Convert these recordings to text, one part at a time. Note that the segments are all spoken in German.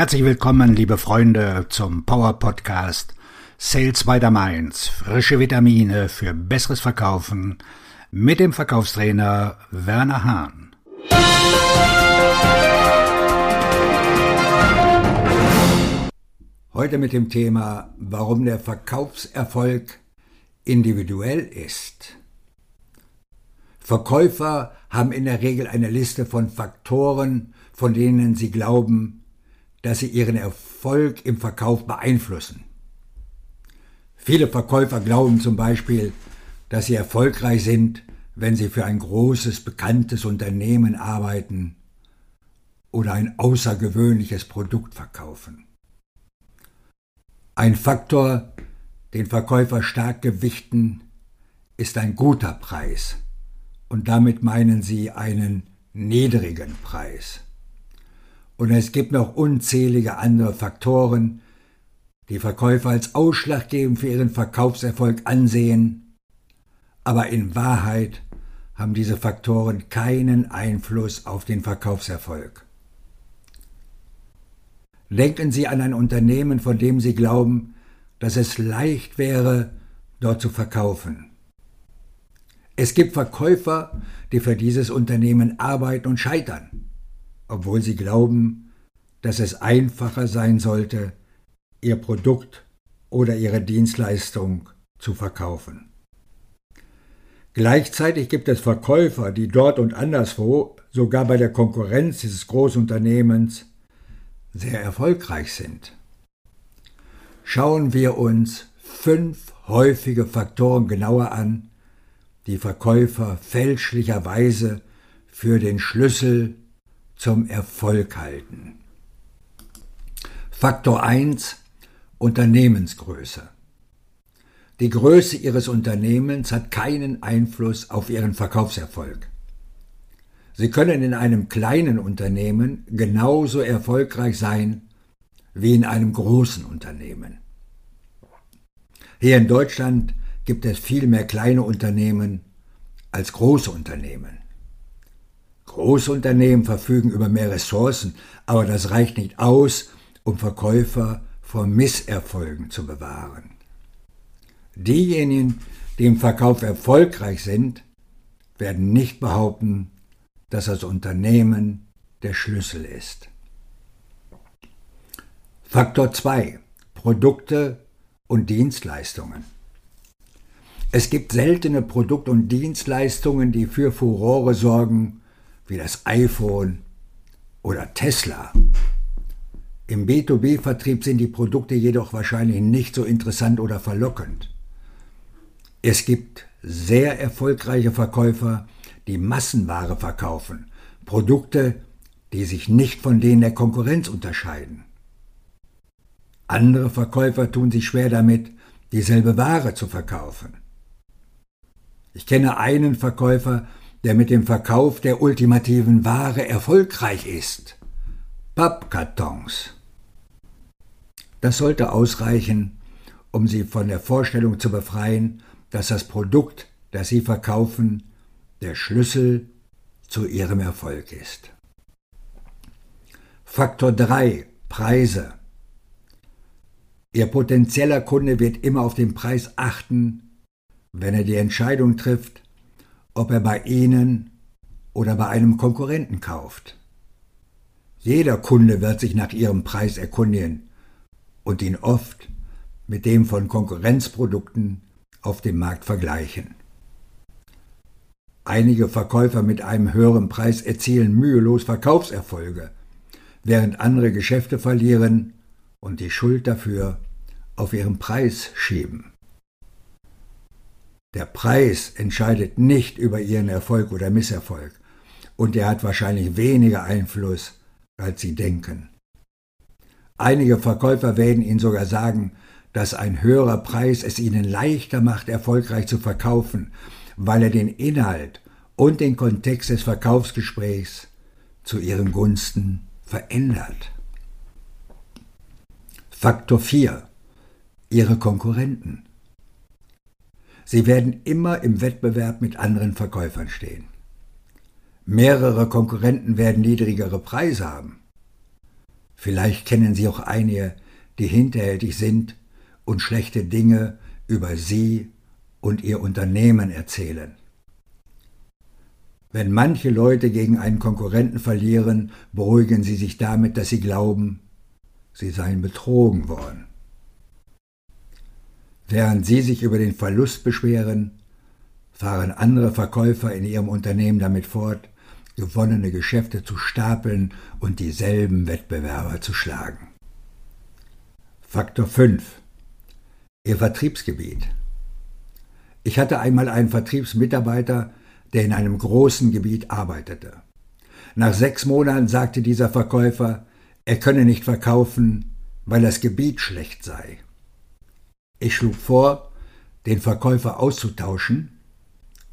Herzlich willkommen, liebe Freunde, zum Power Podcast Sales by the Mainz. Frische Vitamine für besseres Verkaufen mit dem Verkaufstrainer Werner Hahn. Heute mit dem Thema, warum der Verkaufserfolg individuell ist. Verkäufer haben in der Regel eine Liste von Faktoren, von denen sie glauben, dass sie ihren Erfolg im Verkauf beeinflussen. Viele Verkäufer glauben zum Beispiel, dass sie erfolgreich sind, wenn sie für ein großes, bekanntes Unternehmen arbeiten oder ein außergewöhnliches Produkt verkaufen. Ein Faktor, den Verkäufer stark gewichten, ist ein guter Preis und damit meinen sie einen niedrigen Preis. Und es gibt noch unzählige andere Faktoren, die Verkäufer als ausschlaggebend für ihren Verkaufserfolg ansehen, aber in Wahrheit haben diese Faktoren keinen Einfluss auf den Verkaufserfolg. Denken Sie an ein Unternehmen, von dem Sie glauben, dass es leicht wäre, dort zu verkaufen. Es gibt Verkäufer, die für dieses Unternehmen arbeiten und scheitern, obwohl sie glauben, dass es einfacher sein sollte, ihr Produkt oder ihre Dienstleistung zu verkaufen. Gleichzeitig gibt es Verkäufer, die dort und anderswo, sogar bei der Konkurrenz dieses Großunternehmens, sehr erfolgreich sind. Schauen wir uns fünf häufige Faktoren genauer an, die Verkäufer fälschlicherweise für den Schlüssel zum Erfolg halten. Faktor 1 Unternehmensgröße. Die Größe Ihres Unternehmens hat keinen Einfluss auf Ihren Verkaufserfolg. Sie können in einem kleinen Unternehmen genauso erfolgreich sein wie in einem großen Unternehmen. Hier in Deutschland gibt es viel mehr kleine Unternehmen als große Unternehmen. Große Unternehmen verfügen über mehr Ressourcen, aber das reicht nicht aus, um Verkäufer vor Misserfolgen zu bewahren. Diejenigen, die im Verkauf erfolgreich sind, werden nicht behaupten, dass das Unternehmen der Schlüssel ist. Faktor 2. Produkte und Dienstleistungen. Es gibt seltene Produkt- und Dienstleistungen, die für Furore sorgen, wie das iPhone oder Tesla. Im B2B-Vertrieb sind die Produkte jedoch wahrscheinlich nicht so interessant oder verlockend. Es gibt sehr erfolgreiche Verkäufer, die Massenware verkaufen, Produkte, die sich nicht von denen der Konkurrenz unterscheiden. Andere Verkäufer tun sich schwer damit, dieselbe Ware zu verkaufen. Ich kenne einen Verkäufer, der mit dem Verkauf der ultimativen Ware erfolgreich ist. Pappkartons. Das sollte ausreichen, um Sie von der Vorstellung zu befreien, dass das Produkt, das Sie verkaufen, der Schlüssel zu Ihrem Erfolg ist. Faktor 3 Preise. Ihr potenzieller Kunde wird immer auf den Preis achten, wenn er die Entscheidung trifft, ob er bei Ihnen oder bei einem Konkurrenten kauft. Jeder Kunde wird sich nach Ihrem Preis erkundigen und ihn oft mit dem von Konkurrenzprodukten auf dem Markt vergleichen. Einige Verkäufer mit einem höheren Preis erzielen mühelos Verkaufserfolge, während andere Geschäfte verlieren und die Schuld dafür auf ihren Preis schieben. Der Preis entscheidet nicht über ihren Erfolg oder Misserfolg, und er hat wahrscheinlich weniger Einfluss, als Sie denken. Einige Verkäufer werden Ihnen sogar sagen, dass ein höherer Preis es Ihnen leichter macht, erfolgreich zu verkaufen, weil er den Inhalt und den Kontext des Verkaufsgesprächs zu Ihren Gunsten verändert. Faktor 4. Ihre Konkurrenten. Sie werden immer im Wettbewerb mit anderen Verkäufern stehen. Mehrere Konkurrenten werden niedrigere Preise haben. Vielleicht kennen Sie auch einige, die hinterhältig sind und schlechte Dinge über Sie und Ihr Unternehmen erzählen. Wenn manche Leute gegen einen Konkurrenten verlieren, beruhigen sie sich damit, dass sie glauben, sie seien betrogen worden. Während sie sich über den Verlust beschweren, fahren andere Verkäufer in ihrem Unternehmen damit fort, gewonnene Geschäfte zu stapeln und dieselben Wettbewerber zu schlagen. Faktor 5. Ihr Vertriebsgebiet. Ich hatte einmal einen Vertriebsmitarbeiter, der in einem großen Gebiet arbeitete. Nach sechs Monaten sagte dieser Verkäufer, er könne nicht verkaufen, weil das Gebiet schlecht sei. Ich schlug vor, den Verkäufer auszutauschen,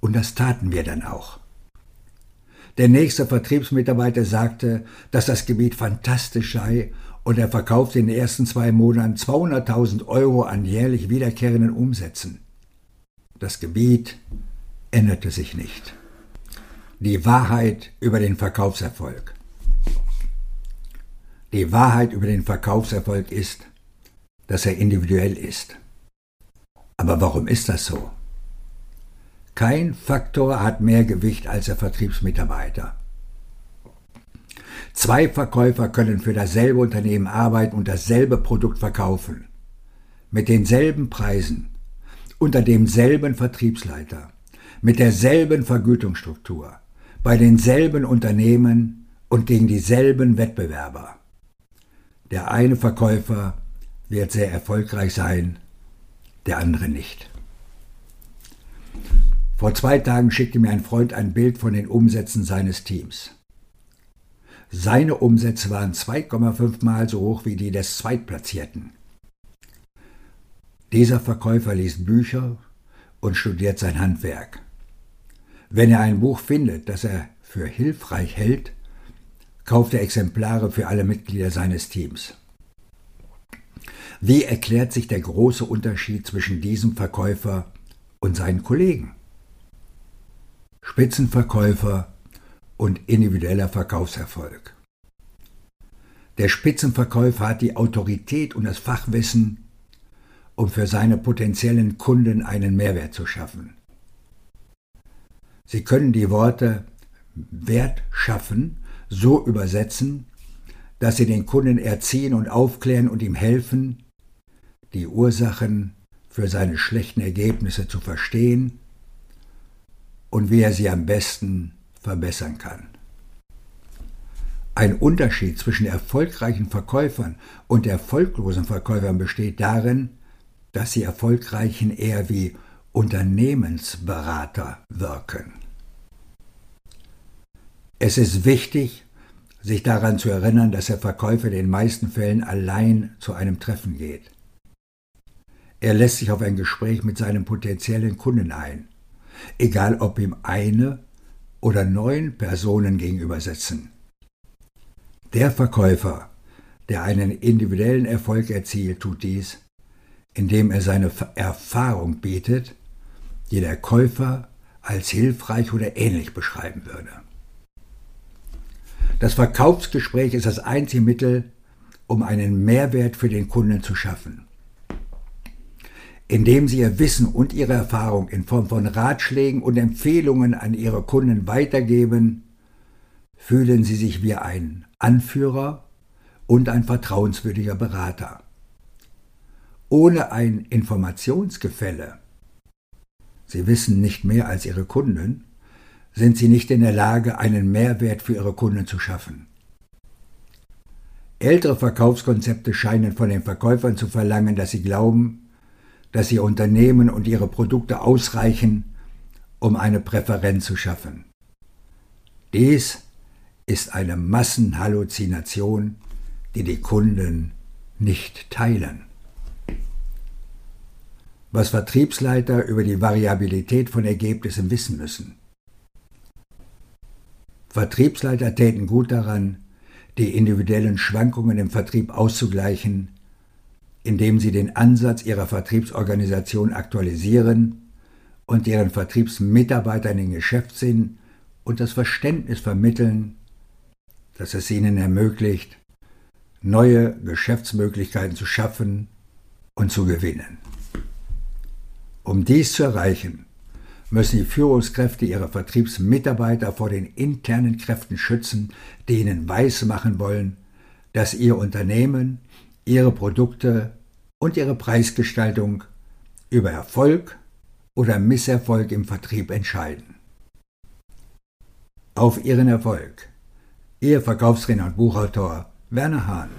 und das taten wir dann auch. Der nächste Vertriebsmitarbeiter sagte, dass das Gebiet fantastisch sei und er verkaufte in den ersten zwei Monaten 200.000 Euro an jährlich wiederkehrenden Umsätzen. Das Gebiet änderte sich nicht. Die Wahrheit über den Verkaufserfolg. Die Wahrheit über den Verkaufserfolg ist, dass er individuell ist. Aber warum ist das so? Kein Faktor hat mehr Gewicht als der Vertriebsmitarbeiter. Zwei Verkäufer können für dasselbe Unternehmen arbeiten und dasselbe Produkt verkaufen. Mit denselben Preisen, unter demselben Vertriebsleiter mit derselben Vergütungsstruktur, bei denselben Unternehmen und gegen dieselben Wettbewerber. Der eine Verkäufer wird sehr erfolgreich sein, der andere nicht. Vor zwei Tagen schickte mir ein Freund ein Bild von den Umsätzen seines Teams. Seine Umsätze waren 2,5 Mal so hoch wie die des Zweitplatzierten. Dieser Verkäufer liest Bücher und studiert sein Handwerk. Wenn er ein Buch findet, das er für hilfreich hält, kauft er Exemplare für alle Mitglieder seines Teams. Wie erklärt sich der große Unterschied zwischen diesem Verkäufer und seinen Kollegen? Spitzenverkäufer und individueller Verkaufserfolg. Der Spitzenverkäufer hat die Autorität und das Fachwissen, um für seine potenziellen Kunden einen Mehrwert zu schaffen. Sie können die Worte Wert schaffen so übersetzen, dass sie den Kunden erziehen und aufklären und ihm helfen, die Ursachen für seine schlechten Ergebnisse zu verstehen und wie er sie am besten verbessern kann. Ein Unterschied zwischen erfolgreichen Verkäufern und erfolglosen Verkäufern besteht darin, dass die Erfolgreichen eher wie Unternehmensberater wirken. Es ist wichtig, sich daran zu erinnern, dass der Verkäufer in den meisten Fällen allein zu einem Treffen geht. Er lässt sich auf ein Gespräch mit seinem potenziellen Kunden ein, egal ob ihm eine oder neun Personen gegenüber sitzen. Der Verkäufer, der einen individuellen Erfolg erzielt, tut dies, indem er seine Erfahrung bietet die der Käufer als hilfreich oder ähnlich beschreiben würde. Das Verkaufsgespräch ist das einzige Mittel, um einen Mehrwert für den Kunden zu schaffen. Indem Sie Ihr Wissen und Ihre Erfahrung in Form von Ratschlägen und Empfehlungen an Ihre Kunden weitergeben, fühlen Sie sich wie ein Anführer und ein vertrauenswürdiger Berater. Ohne ein Informationsgefälle Sie wissen nicht mehr als Ihre Kunden, sind Sie nicht in der Lage, einen Mehrwert für Ihre Kunden zu schaffen. Ältere Verkaufskonzepte scheinen von den Verkäufern zu verlangen, dass sie glauben, dass ihr Unternehmen und ihre Produkte ausreichen, um eine Präferenz zu schaffen. Dies ist eine Massenhalluzination, die die Kunden nicht teilen was Vertriebsleiter über die Variabilität von Ergebnissen wissen müssen. Vertriebsleiter täten gut daran, die individuellen Schwankungen im Vertrieb auszugleichen, indem sie den Ansatz ihrer Vertriebsorganisation aktualisieren und ihren Vertriebsmitarbeitern den Geschäftssinn und das Verständnis vermitteln, das es ihnen ermöglicht, neue Geschäftsmöglichkeiten zu schaffen und zu gewinnen. Um dies zu erreichen, müssen die Führungskräfte ihre Vertriebsmitarbeiter vor den internen Kräften schützen, die ihnen weismachen wollen, dass ihr Unternehmen, ihre Produkte und ihre Preisgestaltung über Erfolg oder Misserfolg im Vertrieb entscheiden. Auf Ihren Erfolg. Ihr Verkaufsredner und Buchautor Werner Hahn.